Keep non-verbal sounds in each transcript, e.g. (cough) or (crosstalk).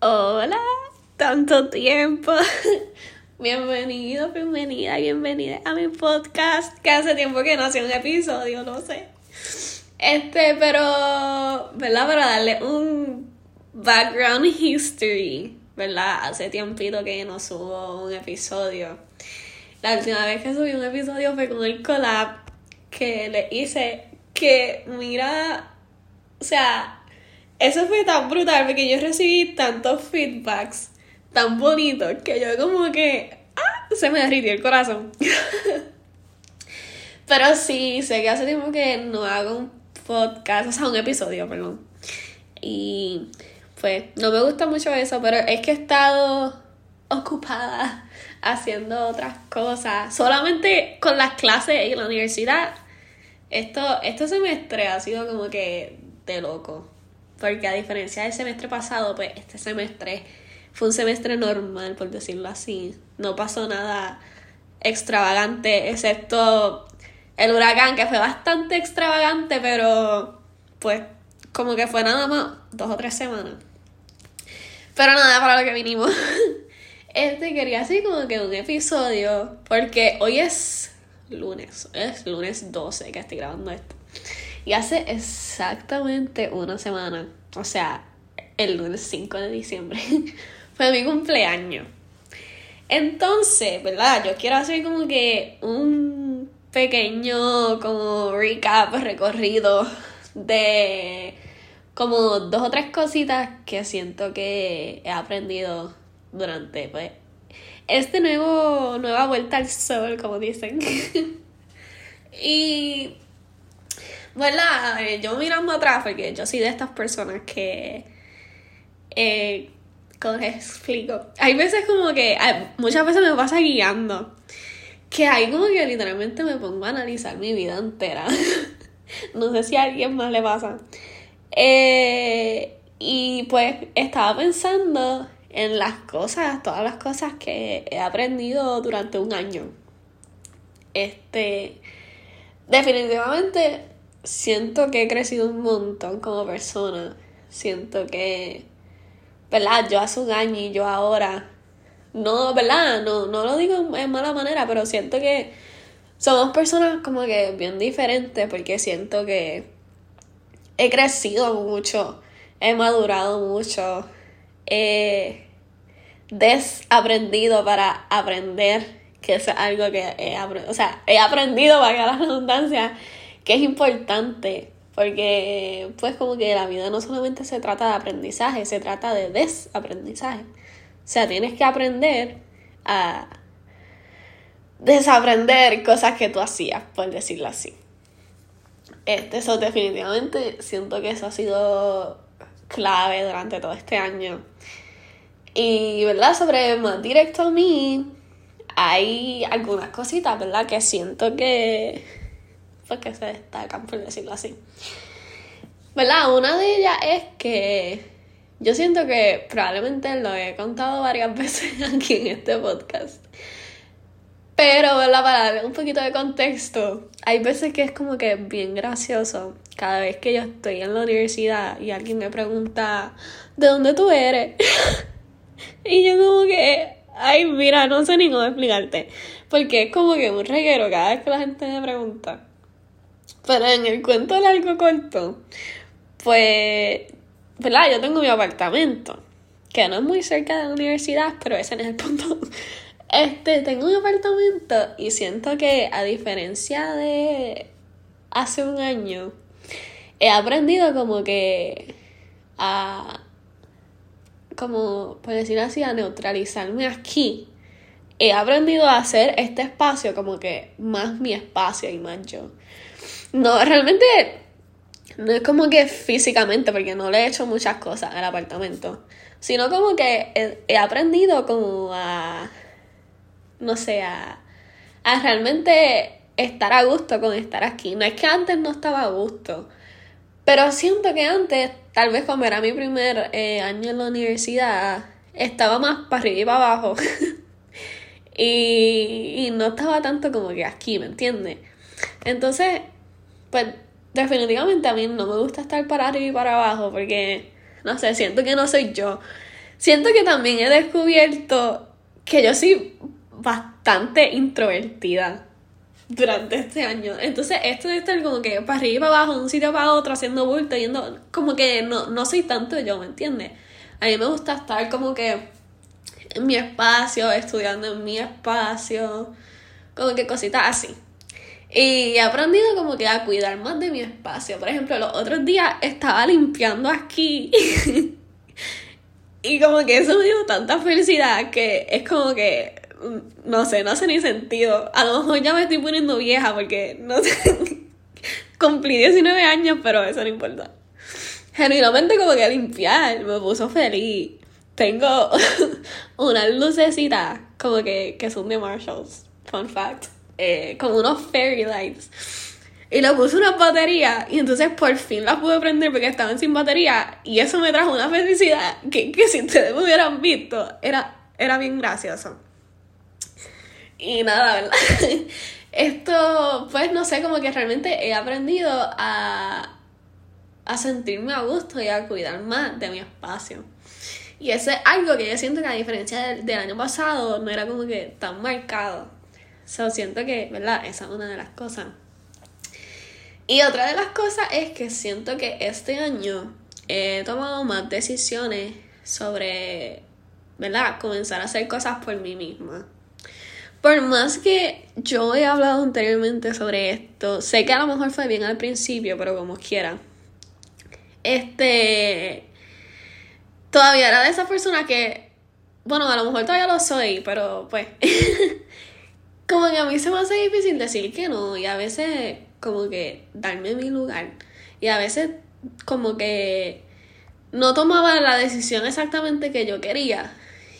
Hola, tanto tiempo. (laughs) Bienvenido, bienvenida, bienvenida a mi podcast. Que hace tiempo que no hacía un episodio, no sé. Este, pero, ¿verdad? Para darle un background history, ¿verdad? Hace tiempito que no subo un episodio. La última vez que subí un episodio fue con el collab que le hice que, mira, o sea, eso fue tan brutal porque yo recibí tantos feedbacks tan bonitos que yo como que ¡ah! se me derritió el corazón. (laughs) Pero sí, sé que hace tiempo que no hago un podcast, o sea, un episodio, perdón. Y pues no me gusta mucho eso, pero es que he estado ocupada (laughs) haciendo otras cosas. Solamente con las clases y la universidad. Esto, este semestre ha sido como que de loco. Porque a diferencia del semestre pasado, pues este semestre fue un semestre normal, por decirlo así. No pasó nada extravagante, excepto el huracán, que fue bastante extravagante, pero pues como que fue nada más dos o tres semanas. Pero nada, para lo que vinimos. (laughs) Este quería así como que un episodio, porque hoy es lunes, es lunes 12 que estoy grabando esto. Y hace exactamente una semana, o sea, el lunes 5 de diciembre, (laughs) fue mi cumpleaños. Entonces, ¿verdad? Yo quiero hacer como que un pequeño como recap, recorrido de como dos o tres cositas que siento que he aprendido durante pues este nuevo nueva vuelta al sol, como dicen. (laughs) y ¿verdad? Eh, yo mirando atrás, porque yo soy de estas personas que. Eh, ¿Cómo les explico? Hay veces como que. muchas veces me pasa guiando. Que hay como que literalmente me pongo a analizar mi vida entera. (laughs) no sé si a alguien más le pasa. Eh, y pues estaba pensando en las cosas, todas las cosas que he aprendido durante un año. Este. Definitivamente siento que he crecido un montón como persona. Siento que, ¿verdad? Yo hace un año y yo ahora, no, ¿verdad? No, no lo digo en mala manera, pero siento que somos personas como que bien diferentes porque siento que he crecido mucho, he madurado mucho, he desaprendido para aprender, que es algo que he aprendido, o sea, he aprendido, para que la redundancia, que es importante, porque pues como que la vida no solamente se trata de aprendizaje, se trata de desaprendizaje. O sea, tienes que aprender a desaprender cosas que tú hacías, por decirlo así. Este, eso definitivamente siento que eso ha sido clave durante todo este año. Y, ¿verdad? Sobre más directo a mí, hay algunas cositas, ¿verdad? Que siento que pues que se destacan, por decirlo así. ¿Verdad? Una de ellas es que yo siento que probablemente lo he contado varias (laughs) veces aquí en este podcast. Pero, ¿verdad? Para darle un poquito de contexto, hay veces que es como que bien gracioso. Cada vez que yo estoy en la universidad y alguien me pregunta, ¿de dónde tú eres? (laughs) y yo como que, ay, mira, no sé ni cómo explicarte. Porque es como que un reguero cada vez que la gente me pregunta. Pero en el cuento largo corto, pues, ¿verdad? Yo tengo mi apartamento, que no es muy cerca de la universidad, pero ese no es el punto. (laughs) Este, tengo mi apartamento y siento que a diferencia de hace un año, he aprendido como que a, como, por decirlo así, a neutralizarme aquí. He aprendido a hacer este espacio como que más mi espacio y más yo. No, realmente no es como que físicamente, porque no le he hecho muchas cosas al apartamento, sino como que he, aprendido como a, no sé, a, a realmente estar a gusto con estar aquí. No es que antes no estaba a gusto, pero siento que antes, tal vez como era mi primer eh, año en la universidad, estaba más para arriba y para abajo. (laughs) y, y no estaba tanto como que aquí, ¿me entiendes? Entonces, pues definitivamente a mí no me gusta estar para arriba y para abajo porque, no sé, siento que no soy yo. siento que también he descubierto que yo soy bastante introvertida durante este año. Entonces, esto de estar como que para arriba y para abajo, de un sitio para otro, haciendo bulto, yendo, como que no, no soy tanto yo, ¿me entiendes? A mí me gusta estar como que en mi espacio, estudiando en mi espacio, como que cositas así. Y he aprendido como que a cuidar más de mi espacio. Por ejemplo, los otros días estaba limpiando aquí. (laughs) y como que eso me dio tanta felicidad que es como que mm, no sé, no hace ni sentido. A lo mejor ya me estoy poniendo vieja porque no sé. (laughs) Cumplí 19 años, pero eso no importa. Genuinamente como que limpiar me puso feliz. Tengo (laughs) unas lucecitas como que, que son de Marshalls. Fun fact. Eh, como unos fairy lights. Y le puse una batería y entonces por fin las pude prender porque estaban sin batería y eso me trajo una felicidad que, que si ustedes me hubieran visto era, era bien gracioso. Y nada, ¿verdad? (laughs) Esto, pues no sé, como que realmente he aprendido a, a sentirme a gusto y a cuidar más de mi espacio. Y eso es algo que yo siento que a diferencia del, del año pasado no era como que tan marcado. So, siento que, ¿verdad? Esa es una de las cosas. Y otra de las cosas es que siento que este año he tomado más decisiones sobre, ¿verdad? Comenzar a hacer cosas por mí misma. Por más que yo he hablado anteriormente sobre esto, sé que a lo mejor fue bien al principio, pero como quiera. Este. Todavía era de esa persona que. Bueno, a lo mejor todavía lo soy, pero pues. (laughs) como que a mí se me hace difícil decir que no. Y a veces, como que darme mi lugar. Y a veces, como que. No tomaba la decisión exactamente que yo quería.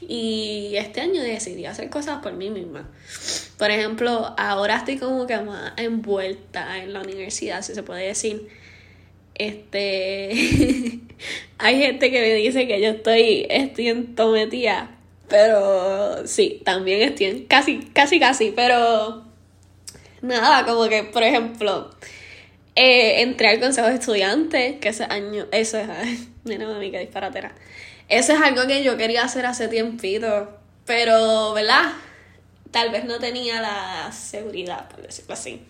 Y este año decidí hacer cosas por mí misma. Por ejemplo, ahora estoy como que más envuelta en la universidad, si se puede decir. Este. (laughs) hay gente que me dice que yo estoy, estoy entometida. Pero sí, también estoy casi, casi, casi. Pero. Nada, como que, por ejemplo. Eh, entré al consejo de estudiantes, que ese año. Eso es. (laughs) Mira, mami, que disparatera. Eso es algo que yo quería hacer hace tiempito. Pero, ¿verdad? Tal vez no tenía la seguridad, por decirlo así.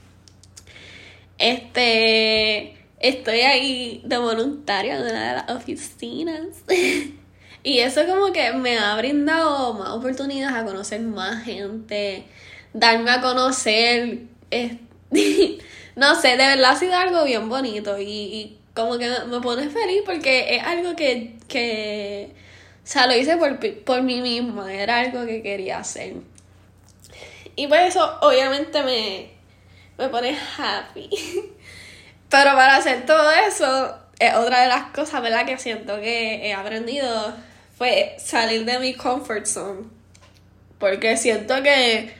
Este estoy ahí de voluntaria en una de las oficinas. (laughs) y eso como que me ha brindado más oportunidades a conocer más gente, darme a conocer. (laughs) no sé, de verdad ha sido algo bien bonito y, como que me pone feliz porque es algo que, que o sea, lo hice por, por mí misma, era algo que quería hacer. Y por eso obviamente me, me pone happy. (laughs) Pero para hacer todo eso, es otra de las cosas, ¿verdad? Que siento que he aprendido fue salir de mi comfort zone. Porque siento que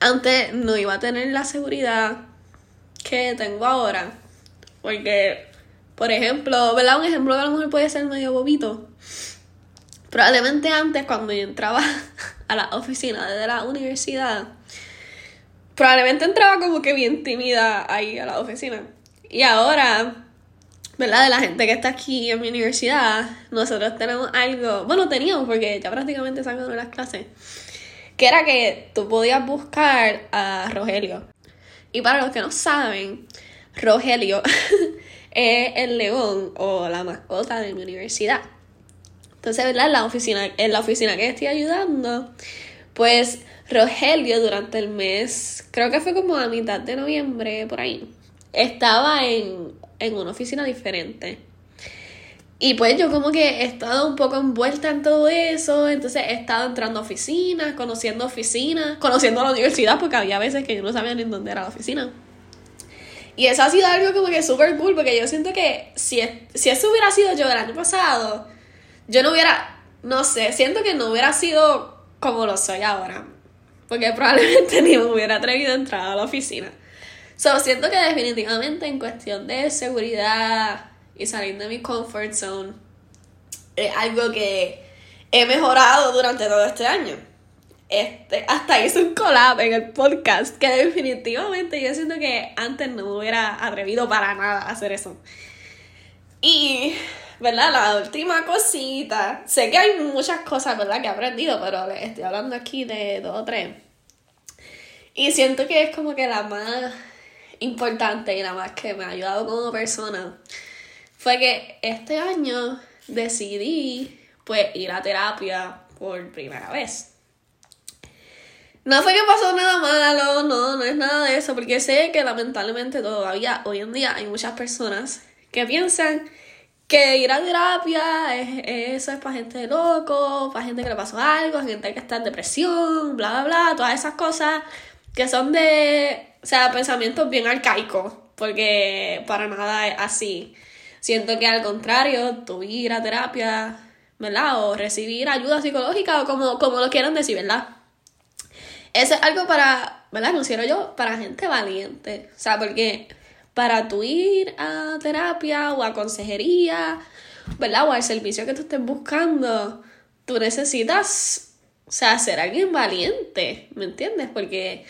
antes no iba a tener la seguridad que tengo ahora. Porque, por ejemplo, ¿verdad? Un ejemplo que a lo mejor puede ser medio bobito. Probablemente antes, cuando yo entraba (laughs) a la oficina de la universidad, probablemente entraba como que bien tímida ahí a la oficina. Y ahora, ¿verdad? De la gente que está aquí en mi universidad, nosotros tenemos algo, bueno, teníamos porque ya prácticamente sacaron las clases, que era que tú podías buscar a Rogelio. Y para los que no saben, Rogelio (laughs) es el león o la mascota de mi universidad. Entonces, ¿verdad? En la oficina, en la oficina que estoy ayudando, pues Rogelio durante el mes, creo que fue como a mitad de noviembre, por ahí, estaba en, en una oficina diferente. Y pues yo como que he estado un poco envuelta en todo eso, entonces he estado entrando a oficinas, conociendo oficinas, conociendo la universidad, porque había veces que yo no sabía ni dónde era la oficina. Y eso ha sido algo como que súper cool, porque yo siento que si, si eso hubiera sido yo el año pasado, yo no hubiera, no sé, siento que no hubiera sido como lo soy ahora porque probablemente (laughs) ni me hubiera atrevido a entrar a la oficina. So, siento que definitivamente en cuestión de seguridad y salir de mi comfort zone es algo que he mejorado durante todo este año. Este, hasta hice un collab en el podcast que definitivamente yo siento que antes no me hubiera atrevido para nada a hacer eso. Y, ¿verdad? La última cosita. Sé que hay muchas cosas, ¿verdad? Que he aprendido, pero les estoy hablando aquí de dos o tres. Y siento que es como que la más importante y la más que me ha ayudado como persona fue que este año decidí pues ir a terapia por primera vez. No fue que pasó nada malo, no, no es nada de eso, porque sé que lamentablemente todavía hoy en día hay muchas personas que piensan que ir a terapia es, eso es para gente loco, para gente que le pasó algo, gente que está en depresión, bla, bla, bla, todas esas cosas que son de, o sea, pensamientos bien arcaicos, porque para nada es así. Siento que al contrario, tú ir a terapia, ¿verdad? O recibir ayuda psicológica o como, como lo quieran decir, ¿verdad? Eso es algo para, ¿verdad? Considero yo para gente valiente. O sea, porque para tú ir a terapia o a consejería, ¿verdad? O al servicio que tú estés buscando, tú necesitas, o sea, ser alguien valiente, ¿me entiendes? Porque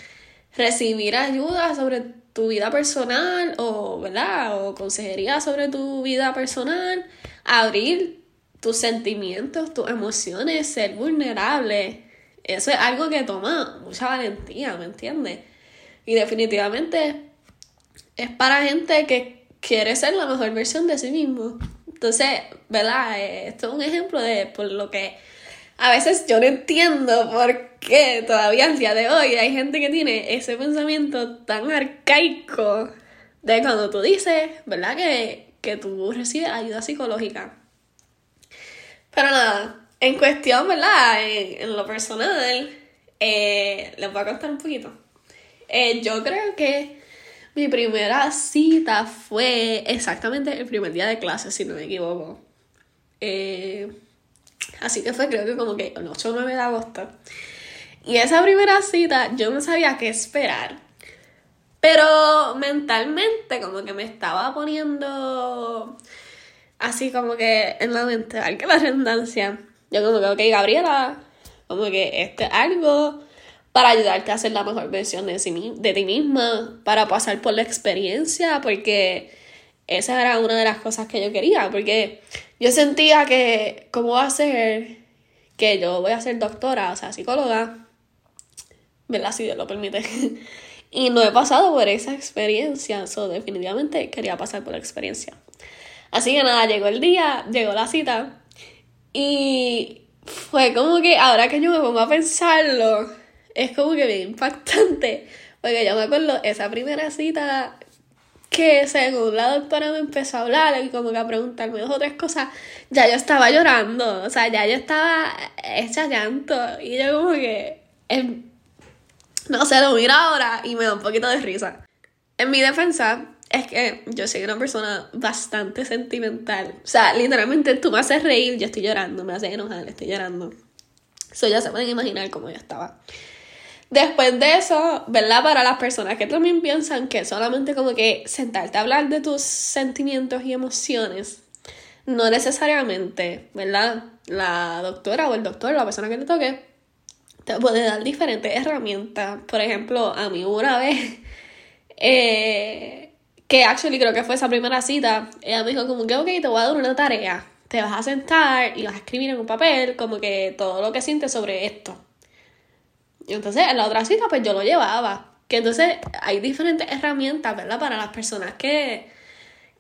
recibir ayuda sobre tu vida personal o, ¿verdad? O consejería sobre tu vida personal, abrir tus sentimientos, tus emociones, ser vulnerable eso es algo que toma mucha valentía, ¿me entiendes? Y definitivamente es para gente que quiere ser la mejor versión de sí mismo. Entonces, ¿verdad? Eh, esto es un ejemplo de por lo que a veces yo no entiendo por qué todavía al día de hoy hay gente que tiene ese pensamiento tan arcaico de cuando tú dices, ¿verdad? Que, que tú recibes ayuda psicológica. Pero nada, en cuestión, ¿verdad? En, lo personal, eh, les voy a contar un poquito. Eh, yo creo que mi primera cita fue exactamente el primer día de clase, si no me equivoco. Eh, así que fue creo que como que el 8 o 9 de agosto. Y esa primera cita yo no sabía qué esperar. Pero mentalmente como que me estaba poniendo así como que en la mente, que la redundancia yo como que, ok, Gabriela, como que este es algo para ayudarte a ser la mejor versión de, de ti misma, para pasar por la experiencia, porque esa era una de las cosas que yo quería, porque yo sentía que, ¿cómo va a ser que yo voy a ser doctora, o sea, psicóloga? ¿Verdad? Si Dios lo permite. (laughs) y no he pasado por esa experiencia, so definitivamente quería pasar por la experiencia. Así que nada, llegó el día, llegó la cita, y fue como que ahora que yo me pongo a pensarlo, es como que bien impactante. Porque yo me acuerdo esa primera cita que según la doctora me empezó a hablar y como que a preguntarme dos o tres cosas, ya yo estaba llorando, o sea, ya yo estaba hecha llanto y yo como que, em, no sé, lo miro ahora y me da un poquito de risa. En mi defensa, es que yo soy una persona bastante sentimental. O sea, literalmente tú me haces reír, yo estoy llorando, me haces enojar, estoy llorando. Eso ya se pueden imaginar cómo yo estaba. Después de eso, ¿verdad? Para las personas que también piensan que solamente como que sentarte a hablar de tus sentimientos y emociones, no necesariamente, ¿verdad? La doctora o el doctor, la persona que te toque, te puede dar diferentes herramientas. Por ejemplo, a mí una vez, (laughs) eh, que actually creo que fue esa primera cita, ella me dijo como que, ok, te voy a dar una tarea. Te vas a sentar y vas a escribir en un papel como que todo lo que sientes sobre esto. Y entonces en la otra cita pues yo lo llevaba. Que entonces hay diferentes herramientas, ¿verdad? Para las personas que,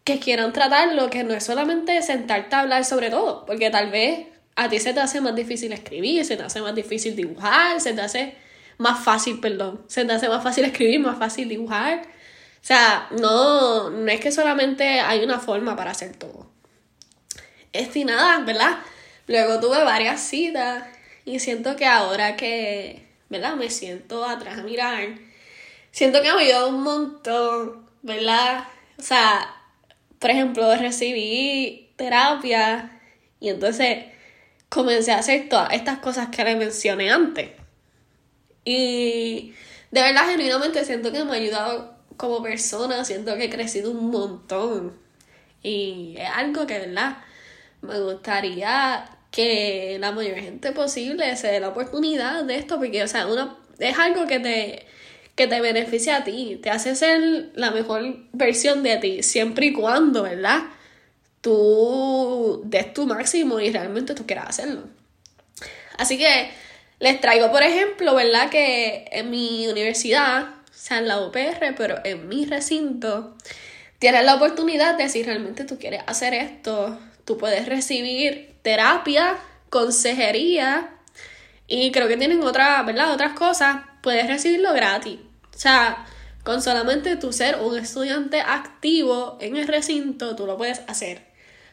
que quieran tratarlo, que no es solamente sentarte a hablar sobre todo, porque tal vez a ti se te hace más difícil escribir, se te hace más difícil dibujar, se te hace más fácil, perdón, se te hace más fácil (laughs) escribir, más fácil dibujar. O sea, no, no es que solamente hay una forma para hacer todo. Este nada, ¿verdad? Luego tuve varias citas y siento que ahora que, ¿verdad? Me siento atrás a mirar, siento que me ayudado un montón, ¿verdad? O sea, por ejemplo, recibí terapia y entonces comencé a hacer todas estas cosas que le mencioné antes. Y de verdad, genuinamente siento que me ha ayudado como persona siento que he crecido un montón. Y es algo que, ¿verdad? Me gustaría que la mayor gente posible se dé la oportunidad de esto, porque, o sea, una, es algo que te, que te beneficia a ti, te hace ser la mejor versión de ti, siempre y cuando, ¿verdad? tú des tu máximo y realmente tú quieras hacerlo. Así que les traigo, por ejemplo, ¿verdad? Que en mi universidad, o sea, en la UPR, pero en mi recinto, tienes la oportunidad de si realmente tú quieres hacer esto, tú puedes recibir terapia, consejería y creo que tienen otra, ¿verdad? Otras cosas, puedes recibirlo gratis. O sea, con solamente tú ser un estudiante activo en el recinto, tú lo puedes hacer.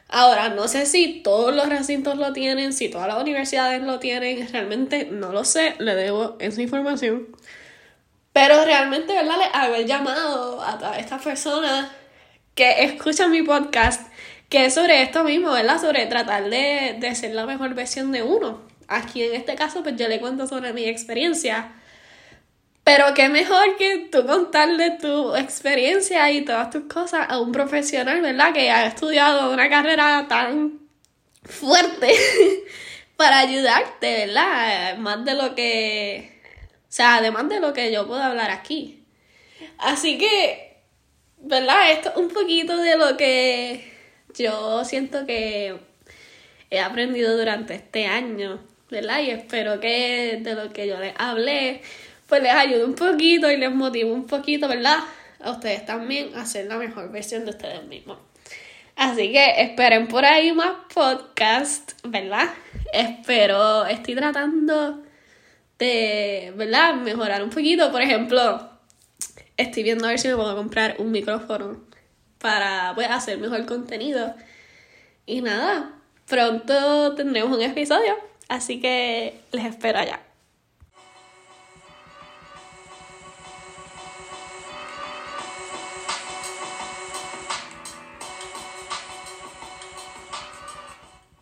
Ahora, no sé si todos los recintos lo tienen, si todas las universidades lo tienen, realmente no lo sé, le debo esa información. Pero realmente, ¿verdad? Le hago el llamado a todas estas personas que escuchan mi podcast, que es sobre esto mismo, ¿verdad? Sobre tratar de, de ser la mejor versión de uno. Aquí en este caso, pues yo le cuento sobre mi experiencia pero qué mejor que tú contarle tu experiencia y todas tus cosas a un profesional, ¿verdad? Que ha estudiado una carrera tan fuerte (laughs) para ayudarte, ¿verdad? Más de lo que... O sea, además de lo que yo puedo hablar aquí. Así que, ¿verdad? Esto es un poquito de lo que yo siento que he aprendido durante este año, ¿verdad? Y espero que de lo que yo les hablé pues les ayude un poquito y les motive un poquito, ¿verdad? A ustedes también a ser la mejor versión de ustedes mismos. Así que esperen por ahí más podcast, ¿verdad? Espero, estoy tratando de, ¿verdad? Mejorar un poquito. Por ejemplo, estoy viendo a ver si me puedo comprar un micrófono para pues, hacer mejor contenido. Y nada, pronto tendremos un episodio. Así que les espero allá.